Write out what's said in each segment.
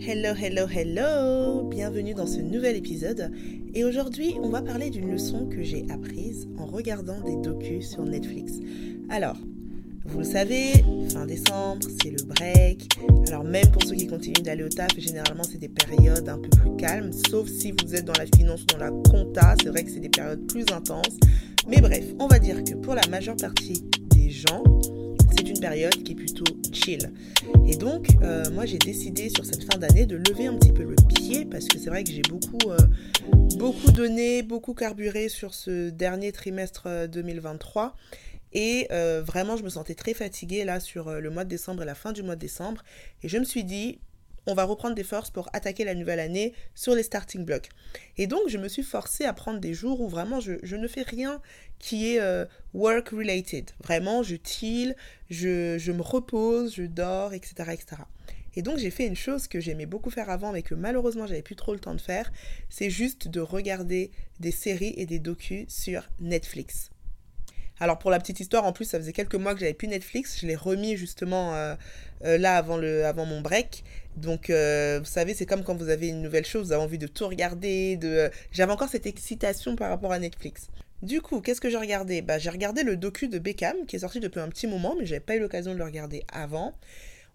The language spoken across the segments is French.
Hello, hello, hello Bienvenue dans ce nouvel épisode. Et aujourd'hui, on va parler d'une leçon que j'ai apprise en regardant des docus sur Netflix. Alors, vous le savez, fin décembre, c'est le break. Alors même pour ceux qui continuent d'aller au taf, généralement c'est des périodes un peu plus calmes, sauf si vous êtes dans la finance ou dans la compta, c'est vrai que c'est des périodes plus intenses. Mais bref, on va dire que pour la majeure partie des gens, c'est une période qui est plutôt chill. Et donc, euh, moi, j'ai décidé sur cette fin d'année de lever un petit peu le pied parce que c'est vrai que j'ai beaucoup, euh, beaucoup donné, beaucoup carburé sur ce dernier trimestre 2023. Euh, et vraiment, je me sentais très fatiguée là sur le mois de décembre et la fin du mois de décembre. Et je me suis dit, on va reprendre des forces pour attaquer la nouvelle année sur les starting blocks. Et donc, je me suis forcée à prendre des jours où vraiment je, ne fais rien qui est euh, work related. Vraiment, je chill, je, me repose, je dors, etc. etc. Et donc, j'ai fait une chose que j'aimais beaucoup faire avant, mais que malheureusement, j'avais plus trop le temps de faire. C'est juste de regarder des séries et des docus sur Netflix. Alors pour la petite histoire, en plus, ça faisait quelques mois que j'avais plus Netflix. Je l'ai remis justement euh, euh, là avant, mon break. Donc, euh, vous savez, c'est comme quand vous avez une nouvelle chose, vous avez envie de tout regarder. De... J'avais encore cette excitation par rapport à Netflix. Du coup, qu'est-ce que j'ai regardé? Bah, J'ai regardé le docu de Beckham, qui est sorti depuis un petit moment, mais j'avais pas eu l'occasion de le regarder avant.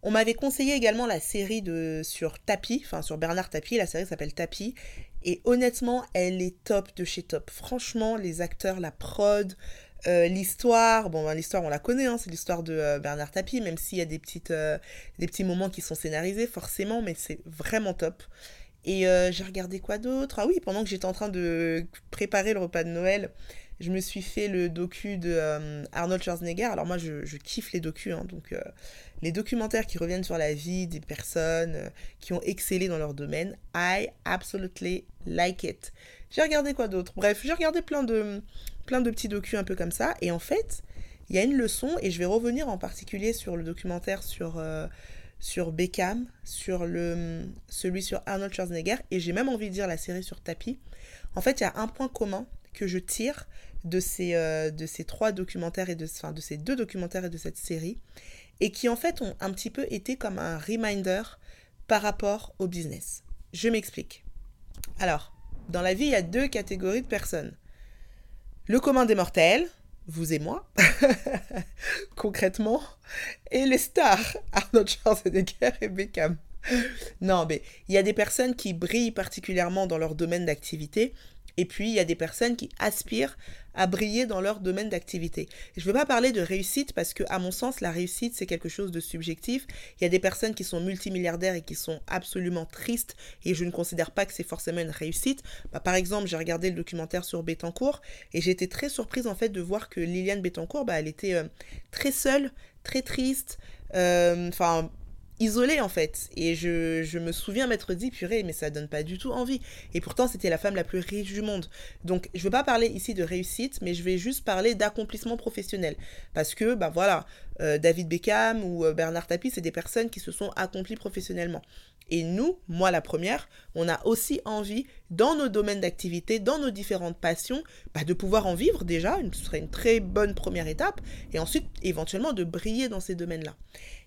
On m'avait conseillé également la série sur Tapi, enfin sur Bernard Tapie, la série s'appelle Tapi. Et honnêtement, elle est top de chez top. Franchement, les acteurs, la prod, euh, l'histoire, bon, ben, l'histoire on la connaît, hein, c'est l'histoire de euh, Bernard Tapie, même s'il y a des, petites, euh, des petits moments qui sont scénarisés, forcément, mais c'est vraiment top. Et j'ai regardé quoi d'autre? Ah oui, pendant que j'étais en train de préparer le repas de Noël, je me suis fait le docu de Arnold Schwarzenegger. Alors moi, je, kiffe les docus, hein, donc les documentaires qui reviennent sur la vie des personnes qui ont excellé dans leur domaine, I absolutely like it. J'ai regardé quoi d'autre? Bref, j'ai regardé plein de, plein de petits docus un peu comme ça. Et en fait, il y a une leçon, et je vais revenir en particulier sur le documentaire sur, euh, sur Beckham, sur le, celui sur Arnold Schwarzenegger, et j'ai même envie de dire la série sur Tapi. En fait, il y a un point commun que je tire de ces, euh, de ces trois documentaires, et de, de ces deux documentaires et de cette série, et qui en fait ont un petit peu été comme un reminder par rapport au business. Je m'explique. Alors, dans la vie, il y a deux catégories de personnes le commun des mortels, vous et moi, concrètement, et les stars, Arnold Schwarzenegger et Beckham. Non, mais il y a des personnes qui brillent particulièrement dans leur domaine d'activité et puis, il y a des personnes qui aspirent à briller dans leur domaine d'activité. Je ne veux pas parler de réussite parce que, à mon sens, la réussite, c'est quelque chose de subjectif. Il y a des personnes qui sont multimilliardaires et qui sont absolument tristes et je ne considère pas que c'est forcément une réussite. Bah, par exemple, j'ai regardé le documentaire sur Bettencourt et j'ai été très surprise en fait de voir que Liliane Bettencourt, bah, elle était euh, très seule, très triste. Euh, enfin, isolée en fait. Et je, je me souviens m'être dit, purée, mais ça donne pas du tout envie. Et pourtant, c'était la femme la plus riche du monde. Donc, je veux pas parler ici de réussite, mais je vais juste parler d'accomplissement professionnel. Parce que, ben voilà, euh, David Beckham ou euh, Bernard Tapie, c'est des personnes qui se sont accomplies professionnellement. Et nous, moi la première, on a aussi envie, dans nos domaines d'activité, dans nos différentes passions, bah, de pouvoir en vivre déjà, ce serait une très bonne première étape, et ensuite éventuellement de briller dans ces domaines-là.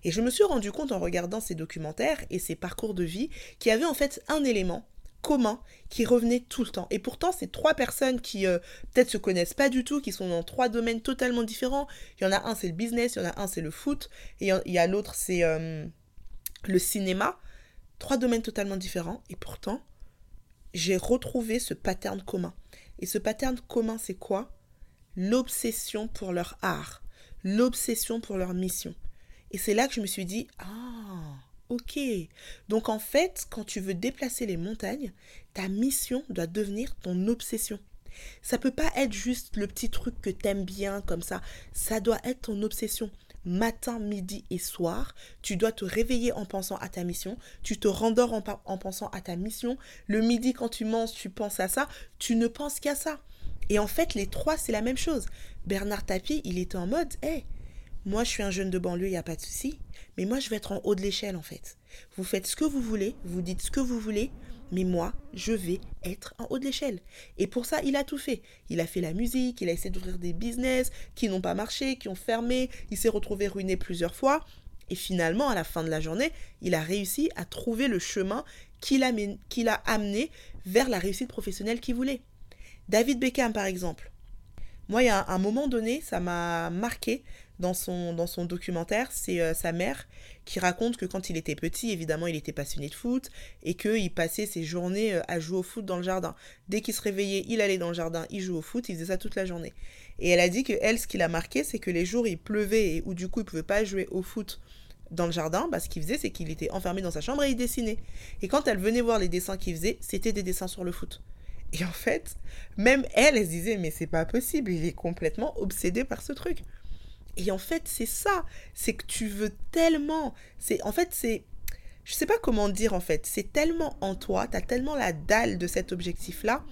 Et je me suis rendu compte en regardant ces documentaires et ces parcours de vie qu'il y avait en fait un élément commun qui revenait tout le temps. Et pourtant, c'est trois personnes qui euh, peut-être se connaissent pas du tout, qui sont dans trois domaines totalement différents. Il y en a un, c'est le business, il y en a un, c'est le foot, et il y a l'autre, c'est euh, le cinéma. Trois domaines totalement différents. Et pourtant, j'ai retrouvé ce pattern commun. Et ce pattern commun, c'est quoi? L'obsession pour leur art, l'obsession pour leur mission. Et c'est là que je me suis dit, ah, ok. Donc en fait, quand tu veux déplacer les montagnes, ta mission doit devenir ton obsession. Ça peut pas être juste le petit truc que t'aimes bien comme ça. Ça doit être ton obsession matin, midi et soir. Tu dois te réveiller en pensant à ta mission. Tu te rendors en, en pensant à ta mission. Le midi, quand tu manges, tu penses à ça. Tu ne penses qu'à ça. Et en fait, les trois, c'est la même chose. Bernard Tapie, il était en mode, hé, moi, je suis un jeune de banlieue, il n'y a pas de souci. Mais moi, je vais être en haut de l'échelle, en fait. Vous faites ce que vous voulez, vous dites ce que vous voulez, mais moi, je vais être en haut de l'échelle. Et pour ça, il a tout fait. Il a fait la musique, il a essayé d'ouvrir des business qui n'ont pas marché, qui ont fermé, il s'est retrouvé ruiné plusieurs fois. Et finalement, à la fin de la journée, il a réussi à trouver le chemin qu'il a, qu'il a amené vers la réussite professionnelle qu'il voulait. David Beckham, par exemple. Moi, il y a un moment donné, ça m'a marqué dans son, dans son documentaire, c'est euh, sa mère qui raconte que quand il était petit, évidemment, il était passionné de foot et qu'il passait ses journées euh, à jouer au foot dans le jardin. Dès qu'il se réveillait, il allait dans le jardin, il jouait au foot, il faisait ça toute la journée. Et elle a dit que elle, ce qui l'a marqué, c'est que les jours il pleuvait et où du coup il pouvait pas jouer au foot dans le jardin, bah, ce qu'il faisait, c'est qu'il était enfermé dans sa chambre et il dessinait. Et quand elle venait voir les dessins qu'il faisait, c'était des dessins sur le foot. Et en fait, même elle, elle se disait, mais c'est pas possible, il est complètement obsédé par ce truc. Et en fait, c'est ça, c'est que tu veux tellement, c'est en fait, c'est je sais pas comment dire en fait, c'est tellement en toi, tu as tellement la dalle de cet objectif-là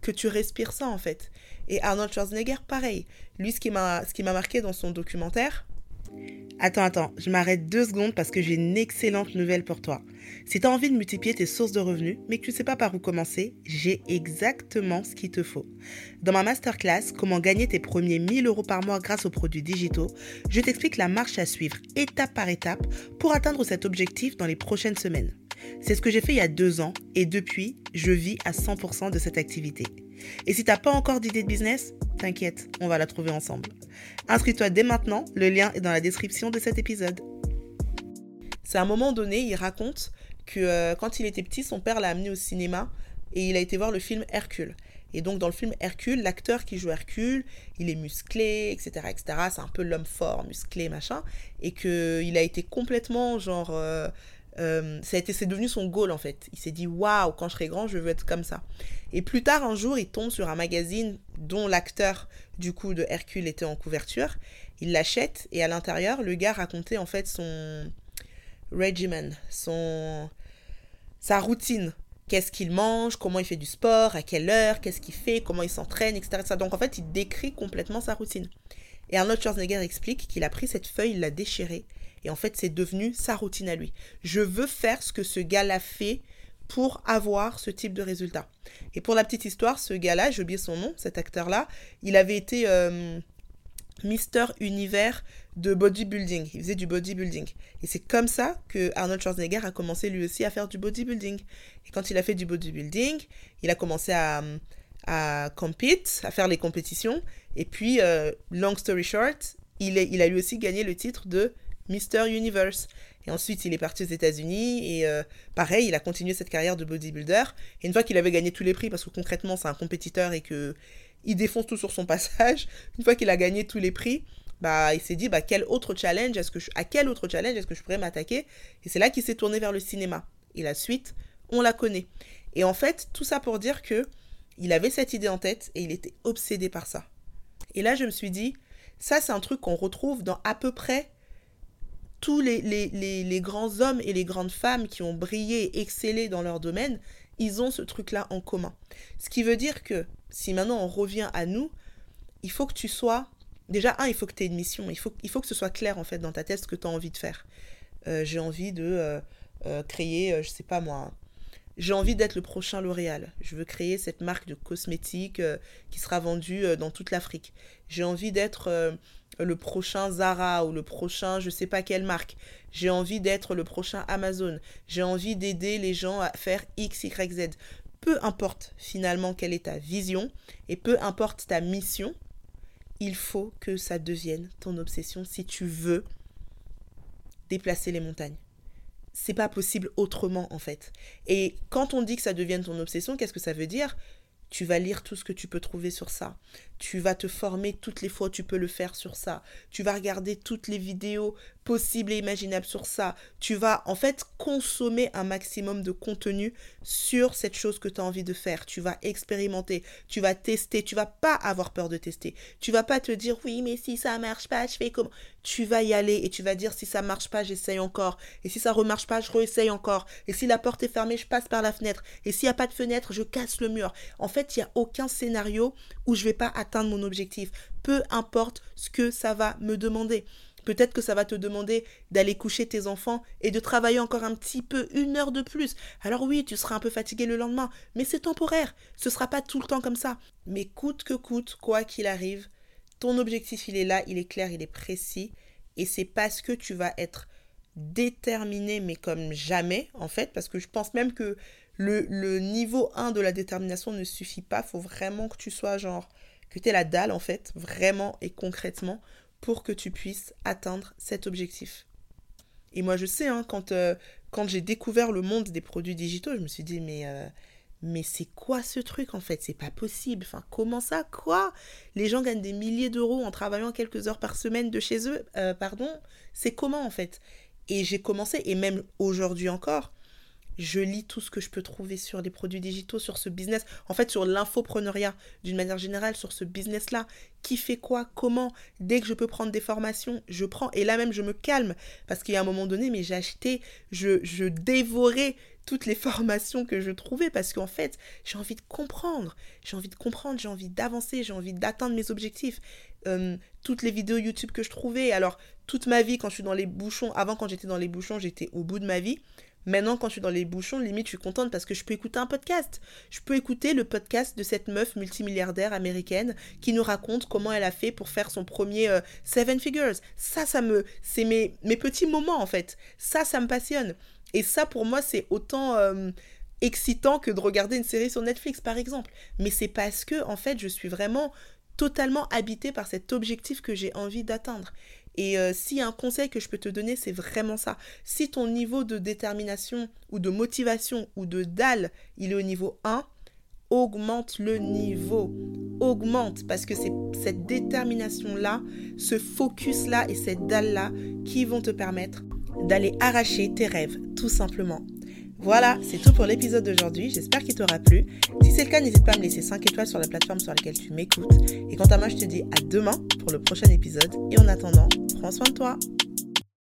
que tu respires ça en fait. Et Arnold Schwarzenegger, pareil. Lui, ce qui m'a marqué dans son documentaire, Attends, attends, je m'arrête deux secondes parce que j'ai une excellente nouvelle pour toi. Si tu envie de multiplier tes sources de revenus, mais que tu ne sais pas par où commencer, j'ai exactement ce qu'il te faut. Dans ma masterclass, comment gagner tes premiers 1000 euros par mois grâce aux produits digitaux, je t'explique la marche à suivre étape par étape pour atteindre cet objectif dans les prochaines semaines. C'est ce que j'ai fait il y a deux ans et depuis, je vis à 100% de cette activité. Et si tu n'as pas encore d'idée de business, t'inquiète, on va la trouver ensemble. Inscris-toi dès maintenant, le lien est dans la description de cet épisode. C'est à un moment donné, il raconte que euh, quand il était petit, son père l'a amené au cinéma et il a été voir le film Hercule. Et donc dans le film Hercule, l'acteur qui joue Hercule, il est musclé, etc., etc. C'est un peu l'homme fort, musclé, machin, et que il a été complètement genre euh, euh, ça a été, c'est devenu son goal en fait. Il s'est dit waouh, quand je serai grand, je veux être comme ça. Et plus tard, un jour, il tombe sur un magazine dont l'acteur du coup de Hercule était en couverture. Il l'achète et à l'intérieur, le gars racontait en fait son regimen, son sa routine. Qu'est-ce qu'il mange, comment il fait du sport, à quelle heure, qu'est-ce qu'il fait, comment il s'entraîne, etc.. Donc en fait, il décrit complètement sa routine. Et Arnold Schwarzenegger explique qu'il a pris cette feuille, il l'a déchirée et en fait, c'est devenu sa routine à lui. Je veux faire ce que ce gars-là fait pour avoir ce type de résultat. Et pour la petite histoire, ce gars-là, j'ai oublié son nom, cet acteur-là, il avait été euh, Mister Univers de bodybuilding. Il faisait du bodybuilding. Et c'est comme ça que Arnold Schwarzenegger a commencé lui aussi à faire du bodybuilding. Et quand il a fait du bodybuilding, il a commencé à, à compete, à faire les compétitions. Et puis, euh, long story short, il, est, il a lui aussi gagné le titre de Mr. Universe. Et ensuite, il est parti aux États-Unis et euh, pareil, il a continué cette carrière de bodybuilder. Et une fois qu'il avait gagné tous les prix, parce que concrètement, c'est un compétiteur et que il défonce tout sur son passage, une fois qu'il a gagné tous les prix, bah, il s'est dit bah, quel autre challenge est-ce que à quel autre challenge est-ce que je pourrais m'attaquer? Et c'est là qu'il s'est tourné vers le cinéma. Et la suite, on la connaît. Et en fait, tout ça pour dire que il avait cette idée en tête et il était obsédé par ça. Et là, je me suis dit, ça, c'est un truc qu'on retrouve dans à peu près tous les, grands hommes et les grandes femmes qui ont brillé et excellé dans leur domaine, ils ont ce truc-là en commun. Ce qui veut dire que si maintenant on revient à nous, il faut que tu sois... Déjà, un, il faut que tu aies une mission. Il faut, il faut que ce soit clair, en fait, dans ta tête, ce que tu as envie de faire. Euh, j'ai envie de euh, euh, créer, je sais pas moi, j'ai envie d'être le prochain L'Oréal. Je veux créer cette marque de cosmétiques qui sera vendue dans toute l'Afrique. J'ai envie d'être le prochain Zara ou le prochain je sais pas quelle marque. J'ai envie d'être le prochain Amazon. J'ai envie d'aider les gens à faire X, Y, Z. Peu importe finalement quelle est ta vision et peu importe ta mission, il faut que ça devienne ton obsession si tu veux déplacer les montagnes. C'est pas possible autrement en fait. Et quand on dit que ça devienne ton obsession, qu'est-ce que ça veut dire? Tu vas lire tout ce que tu peux trouver sur ça. Tu vas te former toutes les fois où tu peux le faire sur ça. Tu vas regarder toutes les vidéos possibles et imaginables sur ça. Tu vas en fait consommer un maximum de contenu sur cette chose que tu as envie de faire. Tu vas expérimenter, tu vas tester, tu vas pas avoir peur de tester. Tu vas pas te dire oui, mais si ça marche pas, je fais comment? Tu vas y aller et tu vas dire si ça marche pas, j'essaye encore. Et si ça remarche pas, je réessaye encore. Et si la porte est fermée, je passe par la fenêtre. Et s'il n'y a pas de fenêtre, je casse le mur. En fait, il n'y a aucun scénario où je vais pas atteindre mon objectif. Peu importe ce que ça va me demander. Peut-être que ça va te demander d'aller coucher tes enfants et de travailler encore un petit peu, une heure de plus. Alors oui, tu seras un peu fatigué le lendemain, mais c'est temporaire. Ce sera pas tout le temps comme ça. Mais coûte que coûte, quoi qu'il arrive, ton objectif il est là, il est clair, il est précis. Et c'est parce que tu vas être déterminé, mais comme jamais, en fait, parce que je pense même que le, niveau 1 de la détermination ne suffit pas. faut vraiment que tu sois genre, que tu aies la dalle, en fait, vraiment et concrètement, pour que tu puisses atteindre cet objectif. Et moi, je sais, hein, quand, euh, quand j'ai découvert le monde des produits digitaux, je me suis dit, mais, euh, mais c'est quoi ce truc en fait? C'est pas possible. Enfin, comment ça? Quoi? Les gens gagnent des milliers d'euros en travaillant quelques heures par semaine de chez eux euh, Pardon? C'est comment en fait? Et j'ai commencé, et même aujourd'hui encore, je lis tout ce que je peux trouver sur les produits digitaux, sur ce business, en fait sur l'infopreneuriat d'une manière générale, sur ce business-là, qui fait quoi, comment, dès que je peux prendre des formations, je prends, et là même je me calme, parce qu'il y a un moment donné, mais j'ai acheté, je, je dévorais toutes les formations que je trouvais, parce qu'en fait, j'ai envie de comprendre, j'ai envie de comprendre, j'ai envie d'avancer, j'ai envie d'atteindre mes objectifs. Toutes les vidéos YouTube que je trouvais, alors toute ma vie, quand je suis dans les bouchons, avant quand j'étais dans les bouchons, j'étais au bout de ma vie. Maintenant, quand je suis dans les bouchons, limite, je suis contente parce que je peux écouter un podcast. Je peux écouter le podcast de cette meuf multimilliardaire américaine qui nous raconte comment elle a fait pour faire son premier euh, Seven Figures. Ça, ça me. C'est mes, mes petits moments, en fait. Ça, ça me passionne. Et ça, pour moi, c'est autant. Euh, excitant que de regarder une série sur Netflix par exemple mais c'est parce que en fait je suis vraiment totalement habitée par cet objectif que j'ai envie d'atteindre et euh, un conseil que je peux te donner, c'est vraiment ça. Si ton niveau de détermination ou de motivation ou de dalle, il est au niveau 1, augmente le niveau. Augmente parce que c'est cette détermination-là, ce focus-là et cette dalle-là qui vont te permettre d'aller arracher tes rêves, tout simplement. Voilà, c'est tout pour l'épisode d'aujourd'hui. J'espère qu'il t'aura plu. Si c'est le cas, n'hésite pas à me laisser 5 étoiles sur la plateforme sur laquelle tu m'écoutes. Et quant à moi, je te dis à demain pour le prochain épisode. Et en attendant, prends soin de toi.